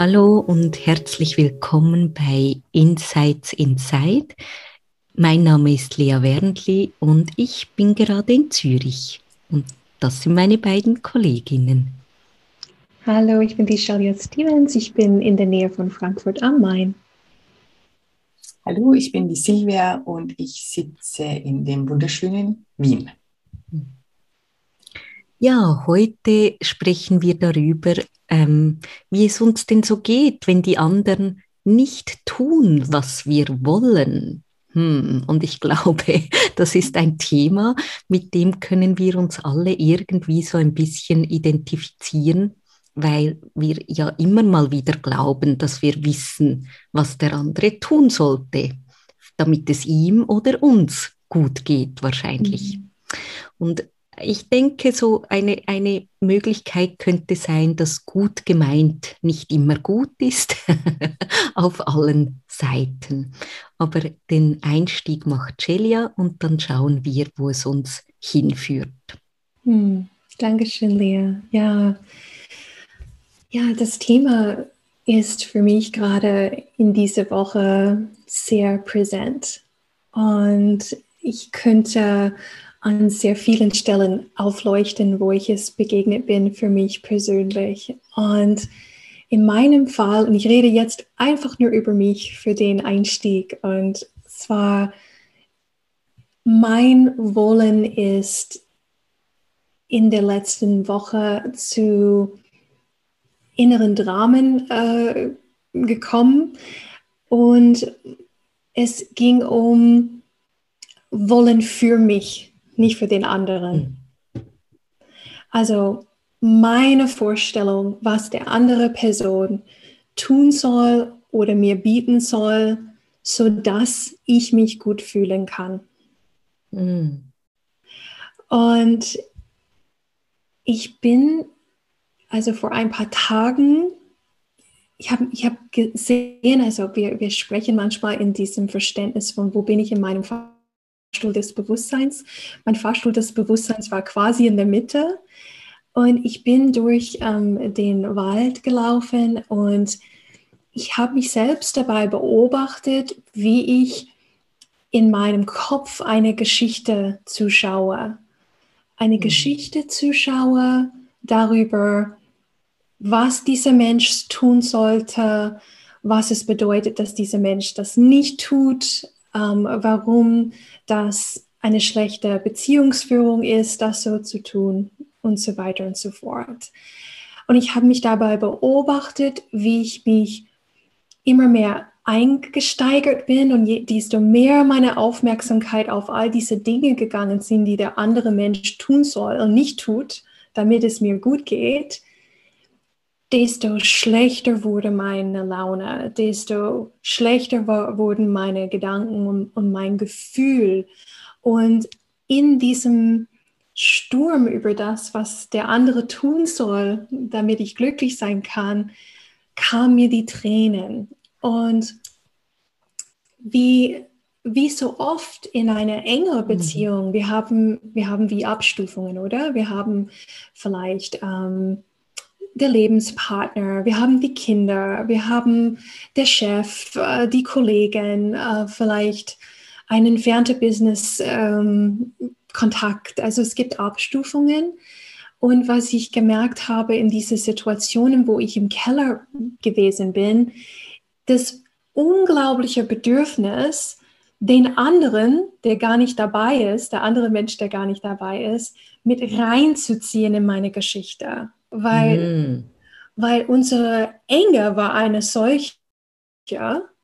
Hallo und herzlich willkommen bei Insights Inside. Mein Name ist Lea Wernli und ich bin gerade in Zürich. Und das sind meine beiden Kolleginnen. Hallo, ich bin die Charlotte Stevens. Ich bin in der Nähe von Frankfurt am Main. Hallo, ich bin die Silvia und ich sitze in dem wunderschönen Wien. Ja, heute sprechen wir darüber, ähm, wie es uns denn so geht, wenn die anderen nicht tun, was wir wollen. Hm, und ich glaube, das ist ein Thema, mit dem können wir uns alle irgendwie so ein bisschen identifizieren, weil wir ja immer mal wieder glauben, dass wir wissen, was der andere tun sollte, damit es ihm oder uns gut geht wahrscheinlich. Mhm. Und ich denke, so eine, eine Möglichkeit könnte sein, dass gut gemeint nicht immer gut ist, auf allen Seiten. Aber den Einstieg macht Celia und dann schauen wir, wo es uns hinführt. Hm, Dankeschön, Lea. Ja. ja, das Thema ist für mich gerade in dieser Woche sehr präsent. Und ich könnte an sehr vielen Stellen aufleuchten, wo ich es begegnet bin für mich persönlich. Und in meinem Fall, und ich rede jetzt einfach nur über mich für den Einstieg, und zwar mein Wollen ist in der letzten Woche zu inneren Dramen äh, gekommen und es ging um Wollen für mich nicht für den anderen. Hm. Also meine Vorstellung, was der andere Person tun soll oder mir bieten soll, sodass ich mich gut fühlen kann. Mhm. Und ich bin also vor ein paar Tagen, ich habe ich hab gesehen, also wir, wir sprechen manchmal in diesem Verständnis von, wo bin ich in meinem Fall Fahrstuhl des Bewusstseins. Mein Fahrstuhl des Bewusstseins war quasi in der Mitte. Und ich bin durch ähm, den Wald gelaufen und ich habe mich selbst dabei beobachtet, wie ich in meinem Kopf eine Geschichte zuschaue. Eine mhm. Geschichte zuschaue darüber, was dieser Mensch tun sollte, was es bedeutet, dass dieser Mensch das nicht tut, ähm, warum das eine schlechte Beziehungsführung ist, das so zu tun und so weiter und so fort. Und ich habe mich dabei beobachtet, wie ich mich immer mehr eingesteigert bin und je, desto mehr meine Aufmerksamkeit auf all diese Dinge gegangen sind, die der andere Mensch tun soll und nicht tut, damit es mir gut geht, desto schlechter wurde meine Laune, desto schlechter wurden meine Gedanken und, und mein Gefühl. Und in diesem Sturm über das, was der andere tun soll, damit ich glücklich sein kann, kamen mir die Tränen. Und wie, wie so oft in einer engeren mhm. Beziehung, wir, haben, wir haben wie Abstufungen, oder? Wir haben vielleicht ähm, der Lebenspartner, wir haben die Kinder, wir haben der Chef, äh, die Kollegen, äh, vielleicht ein entfernter Business-Kontakt. Ähm, also es gibt Abstufungen. Und was ich gemerkt habe in diesen Situationen, wo ich im Keller gewesen bin, das unglaubliche Bedürfnis, den anderen, der gar nicht dabei ist, der andere Mensch, der gar nicht dabei ist, mit reinzuziehen in meine Geschichte weil, mm. weil unsere Enge war eine solche,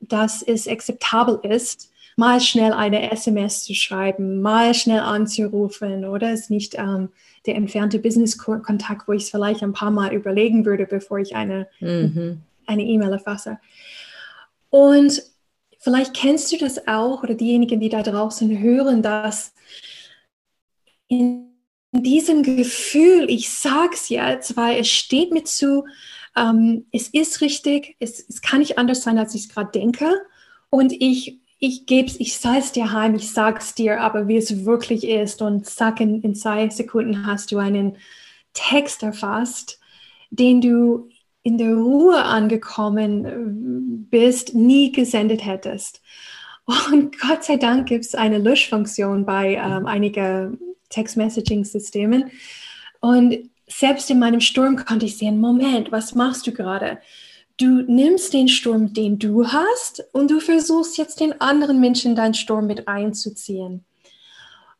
dass es akzeptabel ist, mal schnell eine SMS zu schreiben, mal schnell anzurufen oder es nicht ähm, der entfernte Business-Kontakt, wo ich es vielleicht ein paar Mal überlegen würde, bevor ich eine mhm. eine E-Mail erfasse. Und vielleicht kennst du das auch oder diejenigen, die da draußen hören, dass in diesem Gefühl, ich sage es jetzt, weil es steht mir zu, ähm, es ist richtig, es, es kann nicht anders sein, als ich es gerade denke. Und ich, ich gebe es, ich sage es dir heim, ich sage es dir, aber wie es wirklich ist. Und zack, in, in zwei Sekunden hast du einen Text erfasst, den du in der Ruhe angekommen äh, bist, nie gesendet hättest. Und Gott sei Dank gibt es eine Löschfunktion bei ähm, einigen Text-Messaging-Systemen. Und selbst in meinem Sturm konnte ich sehen, Moment, was machst du gerade? Du nimmst den Sturm, den du hast, und du versuchst jetzt den anderen Menschen in deinen Sturm mit einzuziehen.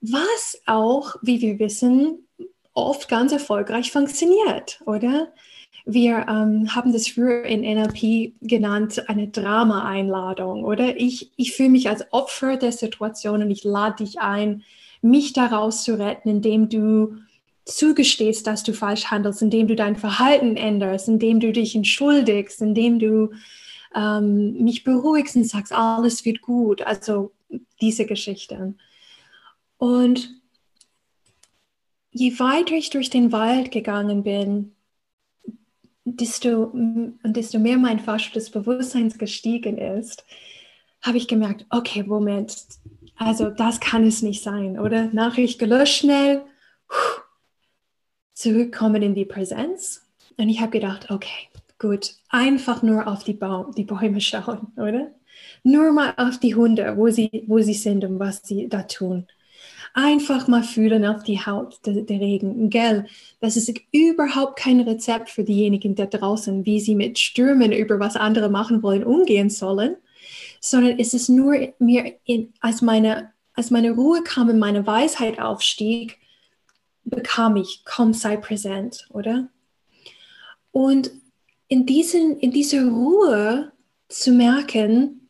Was auch, wie wir wissen, oft ganz erfolgreich funktioniert, oder? Wir ähm, haben das früher in NLP genannt, eine Drama-Einladung, oder? Ich, ich fühle mich als Opfer der Situation und ich lade dich ein, mich daraus zu retten, indem du zugestehst, dass du falsch handelst, indem du dein Verhalten änderst, indem du dich entschuldigst, indem du ähm, mich beruhigst und sagst, alles wird gut. Also diese Geschichten. Und je weiter ich durch den Wald gegangen bin, desto, desto mehr mein Fasch des Bewusstseins gestiegen ist, habe ich gemerkt, okay, Moment, also das kann es nicht sein, oder? Nachricht gelöscht schnell, zurückkommen in die Präsenz. Und ich habe gedacht, okay, gut, einfach nur auf die, Baum, die Bäume schauen, oder? Nur mal auf die Hunde, wo sie, wo sie sind und was sie da tun. Einfach mal fühlen auf die Haut der, der Regen. Gell, das ist überhaupt kein Rezept für diejenigen da draußen, wie sie mit Stürmen über was andere machen wollen, umgehen sollen, sondern es ist nur mir, in, als, meine, als meine Ruhe kam und meine Weisheit aufstieg, bekam ich, komm, sei präsent, oder? Und in, diesen, in dieser Ruhe zu merken,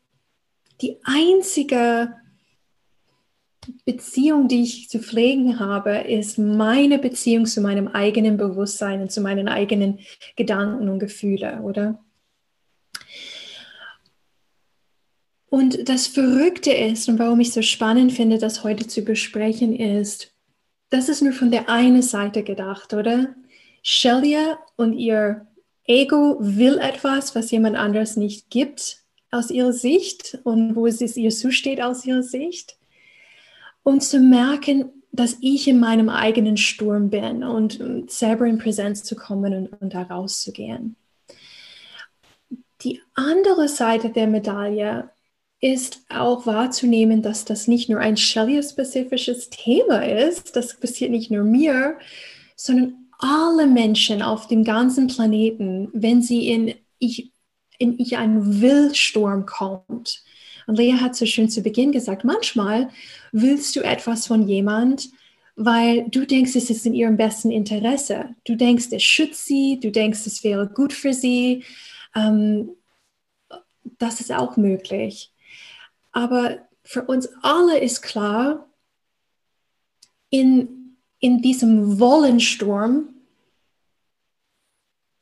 die einzige Beziehung, die ich zu pflegen habe, ist meine Beziehung zu meinem eigenen Bewusstsein und zu meinen eigenen Gedanken und Gefühlen, oder? Und das Verrückte ist und warum ich so spannend finde, das heute zu besprechen, ist, das ist nur von der einen Seite gedacht, oder? Shelia und ihr Ego will etwas, was jemand anderes nicht gibt aus ihrer Sicht und wo es ihr zusteht aus ihrer Sicht und zu merken, dass ich in meinem eigenen Sturm bin und, selber in Präsenz zu kommen und, und da rauszugehen. Die andere Seite der Medaille ist auch wahrzunehmen, dass das nicht nur ein Shelley-spezifisches Thema ist, das passiert nicht nur mir, sondern alle Menschen auf dem ganzen Planeten, wenn sie in ich, in ich einen Willsturm kommt, und Lea hat so schön zu Beginn gesagt, manchmal willst du etwas von jemand, weil du denkst, es ist in ihrem besten Interesse. Du denkst, es schützt sie, du denkst, es wäre gut für sie. Ähm, das ist auch möglich. Aber für uns alle ist klar, in, in diesem Wollensturm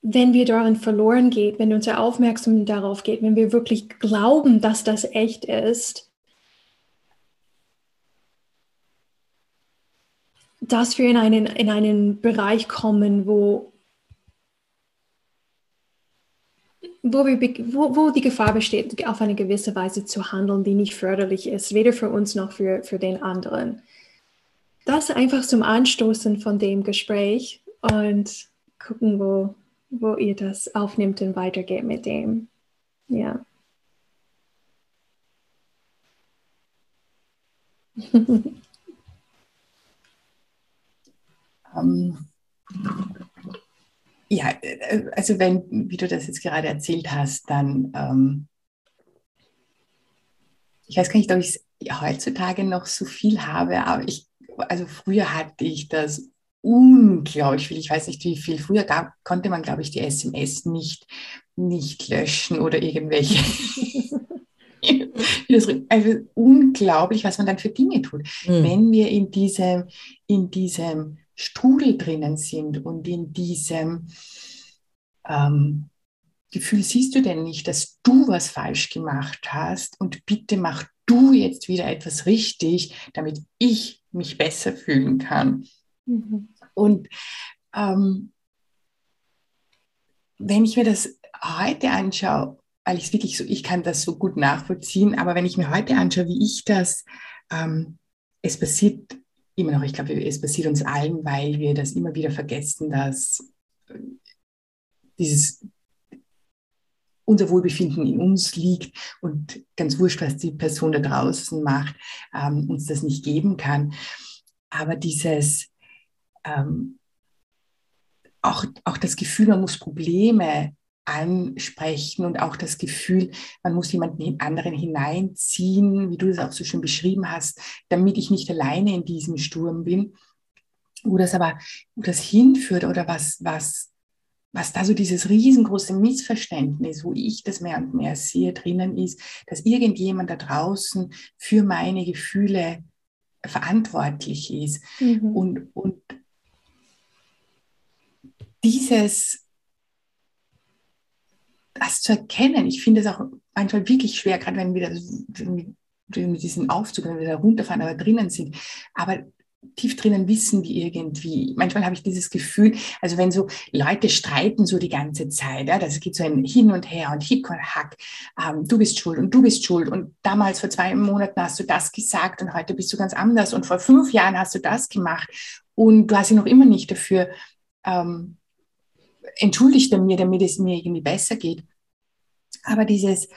wenn wir darin verloren geht, wenn unsere Aufmerksamkeit darauf geht, wenn wir wirklich glauben, dass das echt ist, dass wir in einen, in einen Bereich kommen, wo, wo, wir, wo, wo die Gefahr besteht, auf eine gewisse Weise zu handeln, die nicht förderlich ist, weder für uns noch für, für den anderen. Das einfach zum Anstoßen von dem Gespräch und gucken, wo, wo ihr das aufnimmt und weitergeht mit dem. Ja. um, ähm, ja, äh, also wenn, wie du das jetzt gerade erzählt hast, dann, ähm, ich weiß gar nicht, ob ich es heutzutage noch so viel habe, aber ich, also früher hatte ich das unglaublich viel. Ich weiß nicht, wie viel. Früher gab, konnte man, glaube ich, die SMS nicht, nicht löschen oder irgendwelche. also unglaublich, was man dann für Dinge tut. Mhm. Wenn wir in diesem, in diesem Strudel drinnen sind und in diesem, ähm, Gefühl siehst du denn nicht, dass du was falsch gemacht hast und bitte mach du jetzt wieder etwas richtig, damit ich mich besser fühlen kann. Mhm. Und ähm, wenn ich mir das heute anschaue, weil ich es wirklich so, ich kann das so gut nachvollziehen, aber wenn ich mir heute anschaue, wie ich das, ähm, es passiert immer noch, ich glaube, es passiert uns allen, weil wir das immer wieder vergessen, dass äh, dieses unser Wohlbefinden in uns liegt und ganz wurscht, was die Person da draußen macht, ähm, uns das nicht geben kann. Aber dieses ähm, auch, auch das Gefühl, man muss Probleme ansprechen und auch das Gefühl, man muss jemanden anderen hineinziehen, wie du das auch so schön beschrieben hast, damit ich nicht alleine in diesem Sturm bin. Wo das aber, wo das hinführt oder was, was, was da so dieses riesengroße Missverständnis, wo ich das mehr und mehr sehe, drinnen ist, dass irgendjemand da draußen für meine Gefühle verantwortlich ist. Mhm. Und, und dieses, das zu erkennen, ich finde es auch manchmal wirklich schwer, gerade wenn wir mit diesen Aufzug, wenn wir da runterfahren, aber drinnen sind. Aber tief drinnen wissen wir irgendwie. Manchmal habe ich dieses Gefühl, also wenn so Leute streiten so die ganze Zeit, ja, das geht so ein Hin und Her und Hick und Hack, ähm, du bist schuld und du bist schuld und damals vor zwei Monaten hast du das gesagt und heute bist du ganz anders und vor fünf Jahren hast du das gemacht und du hast dich noch immer nicht dafür ähm, entschuldigt mir, damit es mir irgendwie besser geht. Aber dieses,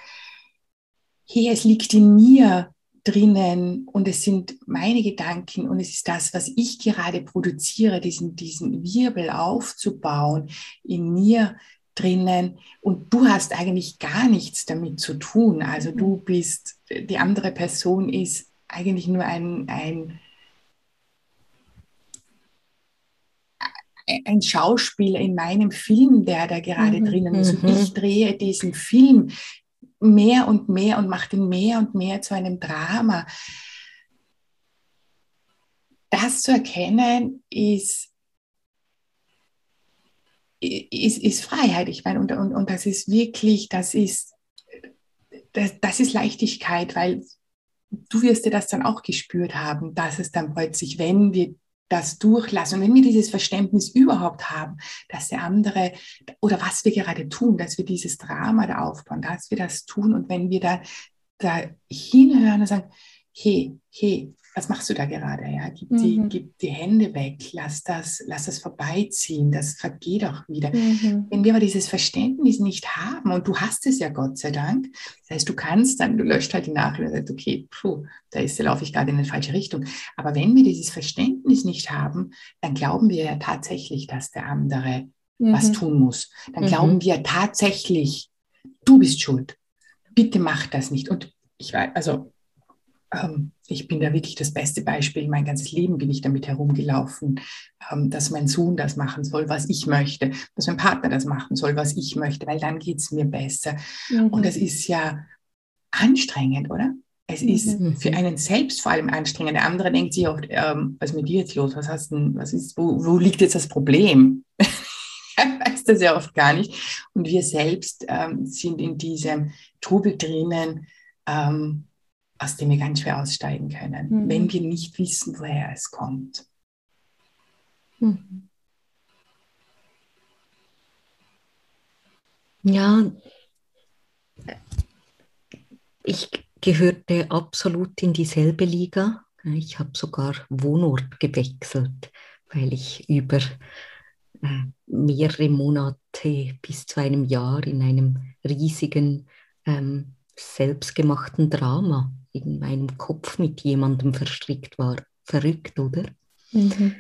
hey, es liegt in mir drinnen und es sind meine Gedanken und es ist das, was ich gerade produziere, diesen, diesen Wirbel aufzubauen in mir drinnen und du hast eigentlich gar nichts damit zu tun. Also du bist, die andere Person ist eigentlich nur ein, ein ein Schauspieler in meinem Film, der da gerade mhm. drinnen ist. Und mhm. ich drehe diesen Film mehr und mehr und mache den mehr und mehr zu einem Drama. Das zu erkennen ist, ist, ist Freiheit. Ich meine, und, und, und das ist wirklich, das ist, das, das ist Leichtigkeit, weil du wirst dir das dann auch gespürt haben, dass es dann plötzlich, wenn wir das durchlassen. Und wenn wir dieses Verständnis überhaupt haben, dass der andere oder was wir gerade tun, dass wir dieses Drama da aufbauen, dass wir das tun und wenn wir da, da hinhören und sagen, hey, hey, was machst du da gerade? Ja, gib, mhm. die, gib die Hände weg, lass das, lass das vorbeiziehen, das vergeht auch wieder. Mhm. Wenn wir aber dieses Verständnis nicht haben, und du hast es ja Gott sei Dank, das heißt, du kannst dann, du löscht halt die Nachricht und sagst, okay, puh, da ist, da laufe ich gerade in eine falsche Richtung. Aber wenn wir dieses Verständnis nicht haben, dann glauben wir ja tatsächlich, dass der andere mhm. was tun muss. Dann mhm. glauben wir tatsächlich, du bist schuld. Bitte mach das nicht. Und ich weiß, also ich bin da wirklich das beste Beispiel. Mein ganzes Leben bin ich damit herumgelaufen, ähm, dass mein Sohn das machen soll, was ich möchte, dass mein Partner das machen soll, was ich möchte, weil dann geht es mir besser. Mhm. Und das ist ja anstrengend, oder? Es ist mhm. für einen selbst vor allem anstrengend. Der andere denkt sich oft, ähm, was ist mit dir jetzt los? Was hast denn, was ist, wo, wo liegt jetzt das Problem? er weiß das ja oft gar nicht. Und wir selbst ähm, sind in diesem Trubel drinnen, ähm, aus dem wir ganz schwer aussteigen können, mhm. wenn wir nicht wissen, woher es kommt. Mhm. Ja, ich gehörte absolut in dieselbe Liga. Ich habe sogar Wohnort gewechselt, weil ich über äh, mehrere Monate bis zu einem Jahr in einem riesigen ähm, selbstgemachten Drama in meinem Kopf mit jemandem verstrickt war. Verrückt, oder? Mhm.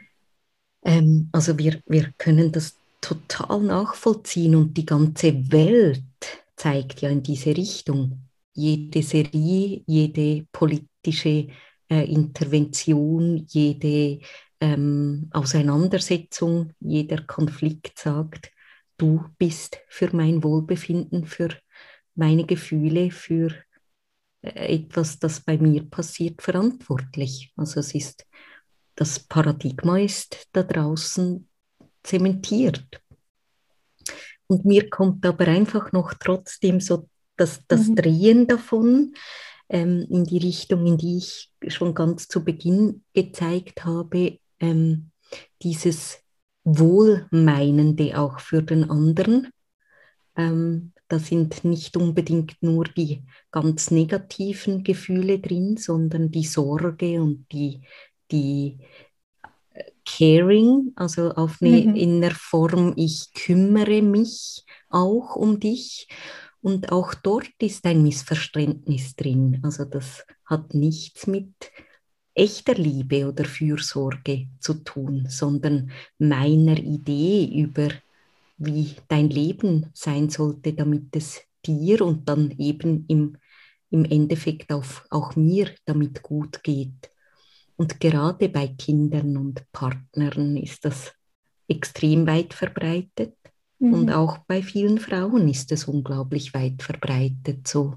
Ähm, also wir, wir können das total nachvollziehen und die ganze Welt zeigt ja in diese Richtung. Jede Serie, jede politische äh, Intervention, jede ähm, Auseinandersetzung, jeder Konflikt sagt, du bist für mein Wohlbefinden, für meine Gefühle, für etwas, das bei mir passiert, verantwortlich. Also es ist, das Paradigma ist da draußen zementiert. Und mir kommt aber einfach noch trotzdem so das, das mhm. Drehen davon ähm, in die Richtung, in die ich schon ganz zu Beginn gezeigt habe, ähm, dieses Wohlmeinende auch für den anderen. Ähm, da sind nicht unbedingt nur die ganz negativen Gefühle drin, sondern die Sorge und die, die äh, Caring, also auf eine, mhm. in der Form, ich kümmere mich auch um dich. Und auch dort ist ein Missverständnis drin. Also das hat nichts mit echter Liebe oder Fürsorge zu tun, sondern meiner Idee über, wie dein Leben sein sollte, damit es dir und dann eben im, im Endeffekt auf, auch mir damit gut geht. Und gerade bei Kindern und Partnern ist das extrem weit verbreitet. Mhm. Und auch bei vielen Frauen ist es unglaublich weit verbreitet, so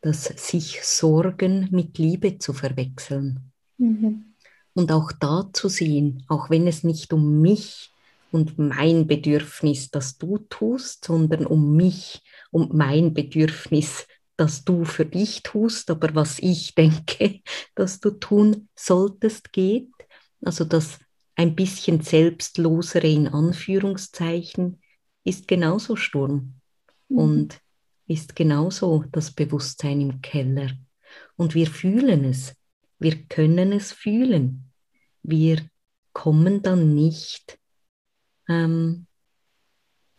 dass sich Sorgen mit Liebe zu verwechseln. Mhm. Und auch da zu sehen, auch wenn es nicht um mich und mein Bedürfnis, das du tust, sondern um mich und mein Bedürfnis, das du für dich tust, aber was ich denke, dass du tun solltest, geht. Also das ein bisschen selbstlosere in Anführungszeichen ist genauso Sturm mhm. und ist genauso das Bewusstsein im Keller. Und wir fühlen es, wir können es fühlen. Wir kommen dann nicht ähm,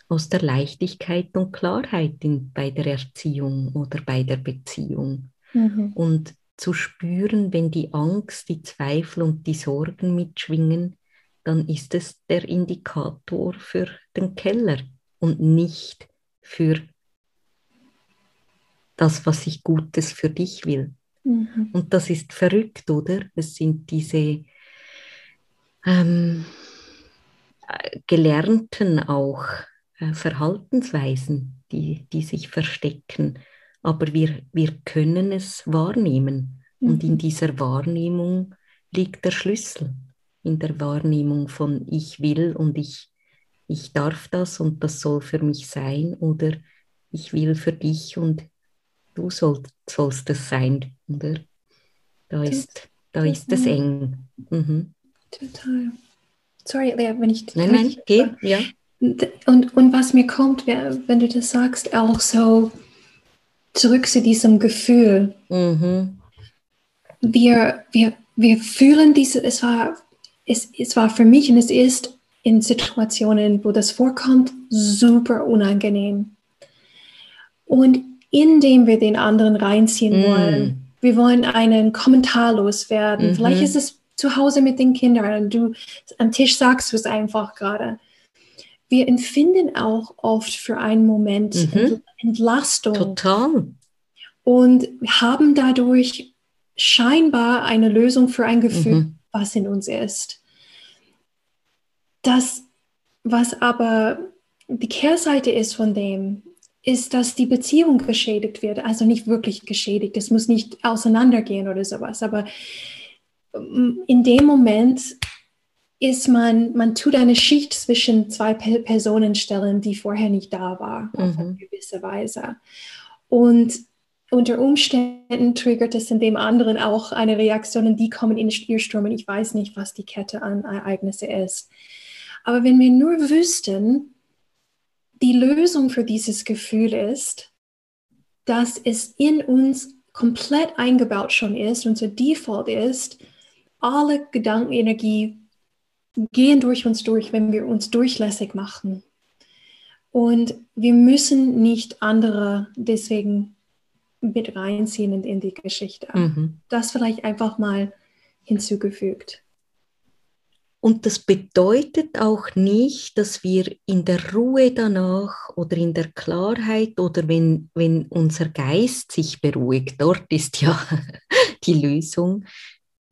aus der Leichtigkeit und Klarheit in, bei der Erziehung oder bei der Beziehung. Mhm. Und zu spüren, wenn die Angst, die Zweifel und die Sorgen mitschwingen, dann ist es der Indikator für den Keller und nicht für das, was ich Gutes für dich will. Mhm. Und das ist verrückt, oder? Es sind diese ähm, gelernten auch äh, Verhaltensweisen, die, die sich verstecken. Aber wir, wir können es wahrnehmen. Mhm. Und in mhm. dieser Wahrnehmung liegt der Schlüssel in der Wahrnehmung von ich will und ich, ich darf das und das soll für mich sein oder ich will für dich und du soll, sollst es sein, oder? Da ist, da ist es eng. Mhm. Total. Sorry, Lea, wenn ich... Nein, nein, geh, ja. Und, und was mir kommt, wenn du das sagst, auch so zurück zu diesem Gefühl. Mhm. Wir, wir, wir fühlen diese, es war es, es war für mich und es ist in Situationen, wo das vorkommt, super unangenehm. Und indem wir den anderen reinziehen mm. wollen, wir wollen einen Kommentar loswerden. Mhm. Vielleicht ist es zu Hause mit den Kindern und du am Tisch sagst du es einfach gerade. Wir empfinden auch oft für einen Moment mhm. Entlastung. Total. Und haben dadurch scheinbar eine Lösung für ein Gefühl. Mhm was in uns ist. Das, was aber die Kehrseite ist von dem, ist, dass die Beziehung geschädigt wird. Also nicht wirklich geschädigt, es muss nicht auseinandergehen oder sowas, aber in dem Moment ist man, man tut eine Schicht zwischen zwei Personen stellen, die vorher nicht da war, mhm. auf eine gewisse Weise. Und unter Umständen triggert es in dem anderen auch eine Reaktion und die kommen in und ich weiß nicht, was die Kette an Ereignisse ist. Aber wenn wir nur wüssten, die Lösung für dieses Gefühl ist, dass es in uns komplett eingebaut schon ist, unser Default ist, alle Gedankenenergie gehen durch uns durch, wenn wir uns durchlässig machen. Und wir müssen nicht andere deswegen mit reinziehen in, in die Geschichte. Mhm. Das vielleicht einfach mal hinzugefügt. Und das bedeutet auch nicht, dass wir in der Ruhe danach oder in der Klarheit oder wenn, wenn unser Geist sich beruhigt, dort ist ja die Lösung,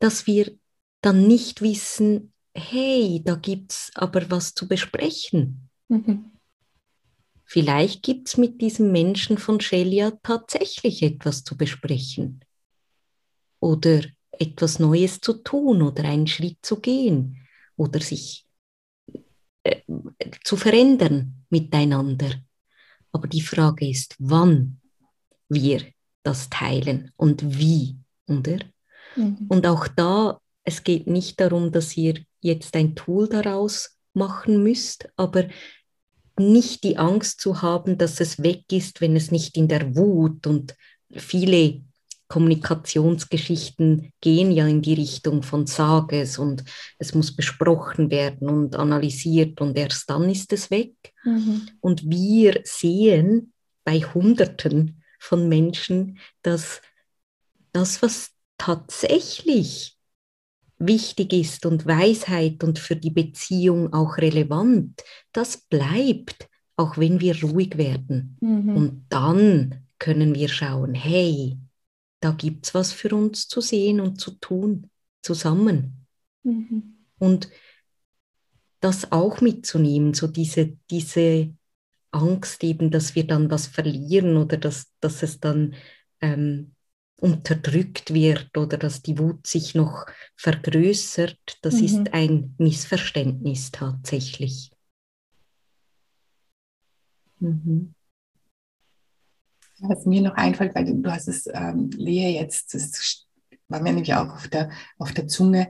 dass wir dann nicht wissen, hey, da gibt es aber was zu besprechen. Mhm. Vielleicht gibt es mit diesem Menschen von Shelia tatsächlich etwas zu besprechen oder etwas Neues zu tun oder einen Schritt zu gehen oder sich äh, zu verändern miteinander. Aber die Frage ist, wann wir das teilen und wie, oder? Mhm. Und auch da, es geht nicht darum, dass ihr jetzt ein Tool daraus machen müsst, aber nicht die Angst zu haben, dass es weg ist, wenn es nicht in der Wut und viele Kommunikationsgeschichten gehen ja in die Richtung von Sages und es muss besprochen werden und analysiert und erst dann ist es weg. Mhm. Und wir sehen bei Hunderten von Menschen, dass das, was tatsächlich wichtig ist und Weisheit und für die Beziehung auch relevant, das bleibt, auch wenn wir ruhig werden. Mhm. Und dann können wir schauen, hey, da gibt es was für uns zu sehen und zu tun, zusammen. Mhm. Und das auch mitzunehmen, so diese, diese Angst eben, dass wir dann was verlieren oder dass, dass es dann ähm, unterdrückt wird oder dass die Wut sich noch vergrößert, das mhm. ist ein Missverständnis tatsächlich. Mhm. Was mir noch einfällt, weil du hast es, ähm, Lea, jetzt, das war mir nämlich auch auf der, auf der Zunge,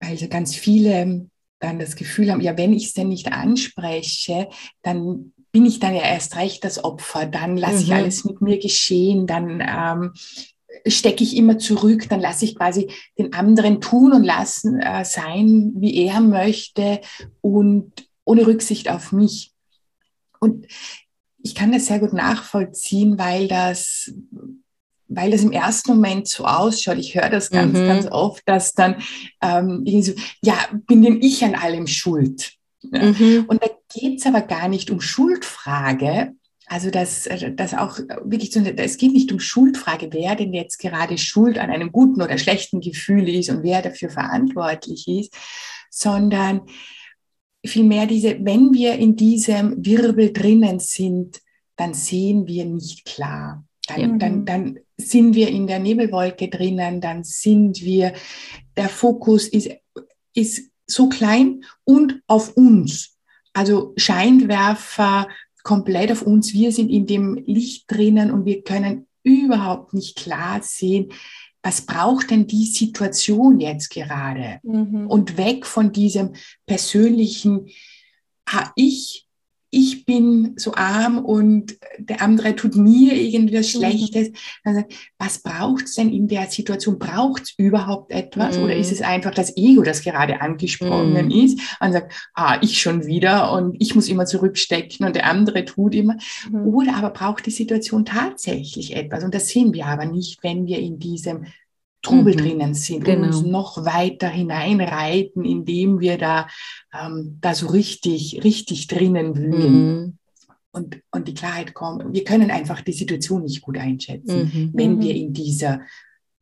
weil so ganz viele dann das Gefühl haben, ja, wenn ich es denn nicht anspreche, dann bin ich dann ja erst recht das Opfer, dann lasse mhm. ich alles mit mir geschehen, dann ähm, stecke ich immer zurück, dann lasse ich quasi den anderen tun und lassen äh, sein, wie er möchte und ohne Rücksicht auf mich. Und ich kann das sehr gut nachvollziehen, weil das, weil das im ersten Moment so ausschaut. Ich höre das ganz, mhm. ganz oft, dass dann ähm, so, ja, bin denn ich an allem schuld? Ja? Mhm. Und da geht es aber gar nicht um Schuldfrage. Also das, das auch wirklich, es geht nicht um Schuldfrage, wer denn jetzt gerade schuld an einem guten oder schlechten Gefühl ist und wer dafür verantwortlich ist, sondern vielmehr diese, wenn wir in diesem Wirbel drinnen sind, dann sehen wir nicht klar. Dann, ja. dann, dann sind wir in der Nebelwolke drinnen, dann sind wir, der Fokus ist, ist so klein und auf uns. Also Scheinwerfer komplett auf uns. Wir sind in dem Licht drinnen und wir können überhaupt nicht klar sehen, was braucht denn die Situation jetzt gerade? Mhm. Und weg von diesem persönlichen, ha, ich ich bin so arm und der andere tut mir irgendwas mhm. Schlechtes. Sagt, was braucht es denn in der Situation? Braucht es überhaupt etwas? Mhm. Oder ist es einfach das Ego, das gerade angesprochen mhm. ist? Und sagt, ah, ich schon wieder und ich muss immer zurückstecken und der andere tut immer. Mhm. Oder aber braucht die Situation tatsächlich etwas? Und das sehen wir aber nicht, wenn wir in diesem Trubel mhm. drinnen sind genau. und uns noch weiter hineinreiten, indem wir da, ähm, da so richtig, richtig drinnen wühlen. Mhm. Und, und die Klarheit kommt. Wir können einfach die Situation nicht gut einschätzen, mhm. wenn wir mhm. in dieser,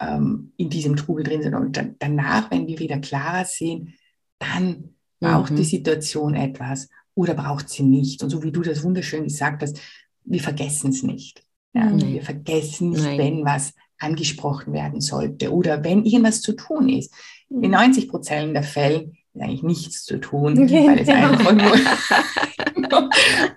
ähm, in diesem Trubel drin sind. Und dann, danach, wenn wir wieder klarer sehen, dann braucht die mhm. Situation etwas oder braucht sie nicht. Und so wie du das wunderschön gesagt hast, wir vergessen es nicht. Ja, Wir vergessen nicht, Nein. wenn was angesprochen werden sollte oder wenn irgendwas zu tun ist. In 90 mhm. Prozent der Fälle ist eigentlich nichts zu tun, weil es einfach nur,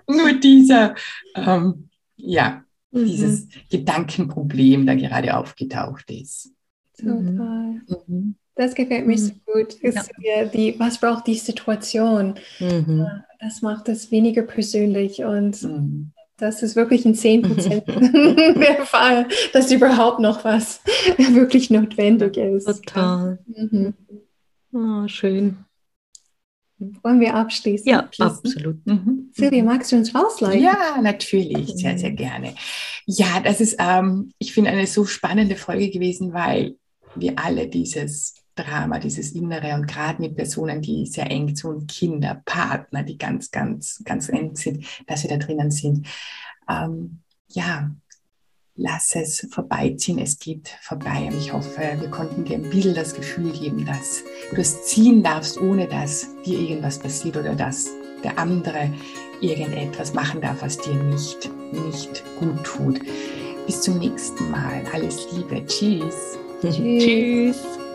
nur dieser, ähm, ja, mhm. dieses Gedankenproblem da gerade aufgetaucht ist. Total. Mhm. Das gefällt mir so mhm. gut. Ja. Die, was braucht die Situation? Mhm. Äh, das macht es weniger persönlich und mhm. Das ist wirklich ein 10 Prozent der Fall, dass überhaupt noch was wirklich notwendig ist. Total. Mhm. Oh, schön. Wollen wir abschließen? Ja, absolut. Mhm. Silvia, magst du uns rausleiten? Ja, natürlich, sehr, sehr gerne. Ja, das ist, ähm, ich finde, eine so spannende Folge gewesen, weil wir alle dieses Drama, dieses Innere und gerade mit Personen, die sehr eng zu uns, Kinder, Partner, die ganz, ganz, ganz eng sind, dass wir da drinnen sind. Ähm, ja, lass es vorbeiziehen, es geht vorbei. Und ich hoffe, wir konnten dir ein bisschen das Gefühl geben, dass du es ziehen darfst, ohne dass dir irgendwas passiert oder dass der andere irgendetwas machen darf, was dir nicht, nicht gut tut. Bis zum nächsten Mal. Alles Liebe. Tschüss. Tschüss. Tschüss.